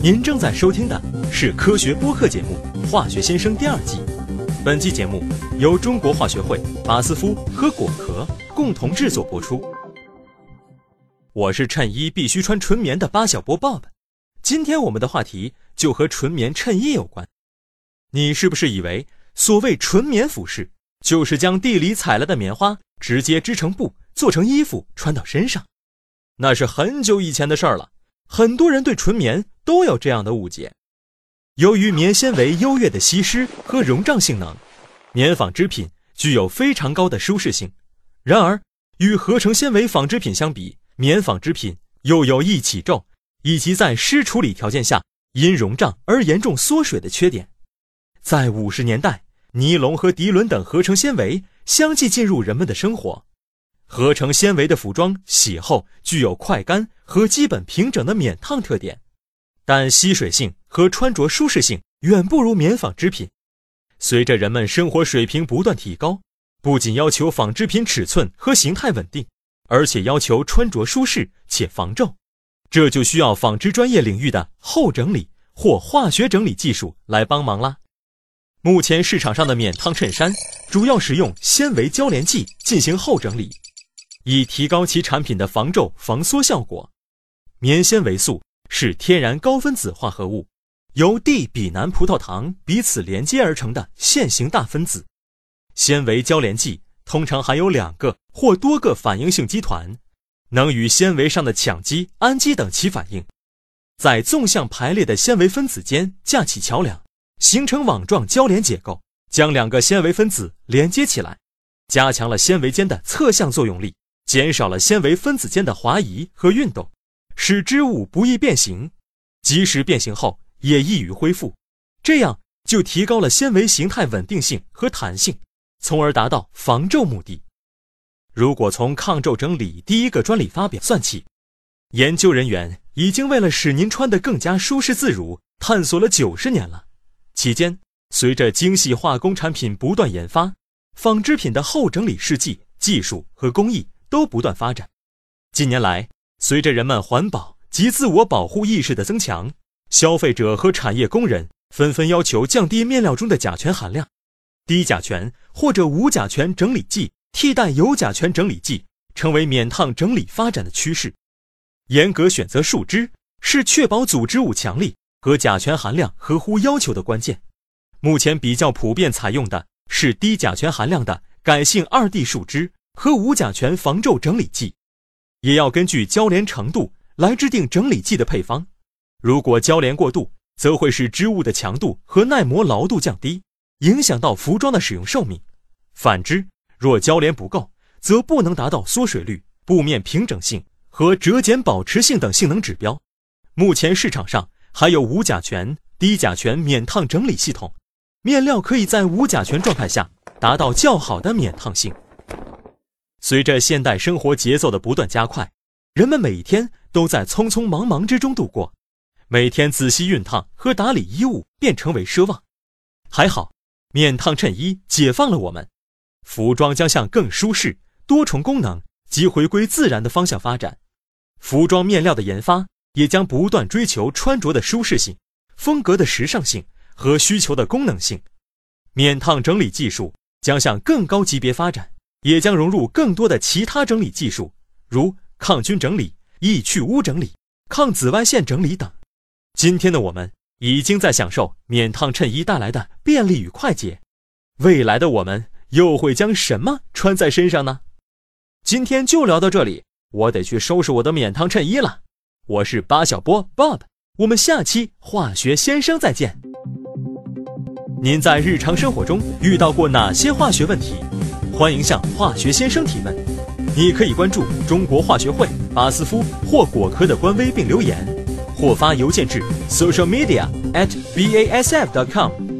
您正在收听的是科学播客节目《化学先生》第二季。本期节目由中国化学会、巴斯夫和果壳共同制作播出。我是衬衣必须穿纯棉的巴小波 Bob。今天我们的话题就和纯棉衬衣有关。你是不是以为所谓纯棉服饰，就是将地里采来的棉花直接织成布，做成衣服穿到身上？那是很久以前的事儿了。很多人对纯棉都有这样的误解。由于棉纤维优越的吸湿和溶胀性能，棉纺织品具有非常高的舒适性。然而，与合成纤维纺织品相比，棉纺织品又有易起皱以及在湿处理条件下因溶胀而严重缩水的缺点。在五十年代，尼龙和涤纶等合成纤维相继进入人们的生活。合成纤维的服装洗后具有快干和基本平整的免烫特点，但吸水性和穿着舒适性远不如棉纺织品。随着人们生活水平不断提高，不仅要求纺织品尺寸和形态稳定，而且要求穿着舒适且防皱，这就需要纺织专业领域的后整理或化学整理技术来帮忙啦。目前市场上的免烫衬衫主要使用纤维交联剂进行后整理。以提高其产品的防皱防缩效果。棉纤维素是天然高分子化合物，由地比南葡萄糖彼此连接而成的线性大分子。纤维交联剂通常含有两个或多个反应性基团，能与纤维上的羟基、氨基等起反应，在纵向排列的纤维分子间架起桥梁，形成网状交联结构，将两个纤维分子连接起来，加强了纤维间的侧向作用力。减少了纤维分子间的滑移和运动，使织物不易变形，即使变形后也易于恢复，这样就提高了纤维形态稳定性和弹性，从而达到防皱目的。如果从抗皱整理第一个专利发表算起，研究人员已经为了使您穿得更加舒适自如，探索了九十年了。期间，随着精细化工产品不断研发，纺织品的后整理试剂技术和工艺。都不断发展。近年来，随着人们环保及自我保护意识的增强，消费者和产业工人纷纷要求降低面料中的甲醛含量，低甲醛或者无甲醛整理剂替代有甲醛整理剂，成为免烫整理发展的趋势。严格选择树脂是确保组织物强力和甲醛含量合乎要求的关键。目前比较普遍采用的是低甲醛含量的改性二 D 树脂。和无甲醛防皱整理剂，也要根据交联程度来制定整理剂的配方。如果交联过度，则会使织物的强度和耐磨牢度降低，影响到服装的使用寿命。反之，若交联不够，则不能达到缩水率、布面平整性和折减保持性等性能指标。目前市场上还有无甲醛、低甲醛免烫整理系统，面料可以在无甲醛状态下达到较好的免烫性。随着现代生活节奏的不断加快，人们每天都在匆匆忙忙之中度过，每天仔细熨烫和打理衣物便成为奢望。还好，免烫衬衣解放了我们，服装将向更舒适、多重功能及回归自然的方向发展。服装面料的研发也将不断追求穿着的舒适性、风格的时尚性和需求的功能性。免烫整理技术将向更高级别发展。也将融入更多的其他整理技术，如抗菌整理、易去污整理、抗紫外线整理等。今天的我们已经在享受免烫衬衣带来的便利与快捷，未来的我们又会将什么穿在身上呢？今天就聊到这里，我得去收拾我的免烫衬衣了。我是巴小波 Bob，我们下期化学先生再见。您在日常生活中遇到过哪些化学问题？欢迎向化学先生提问，你可以关注中国化学会、巴斯夫或果科的官微并留言，或发邮件至 social media at bassf com。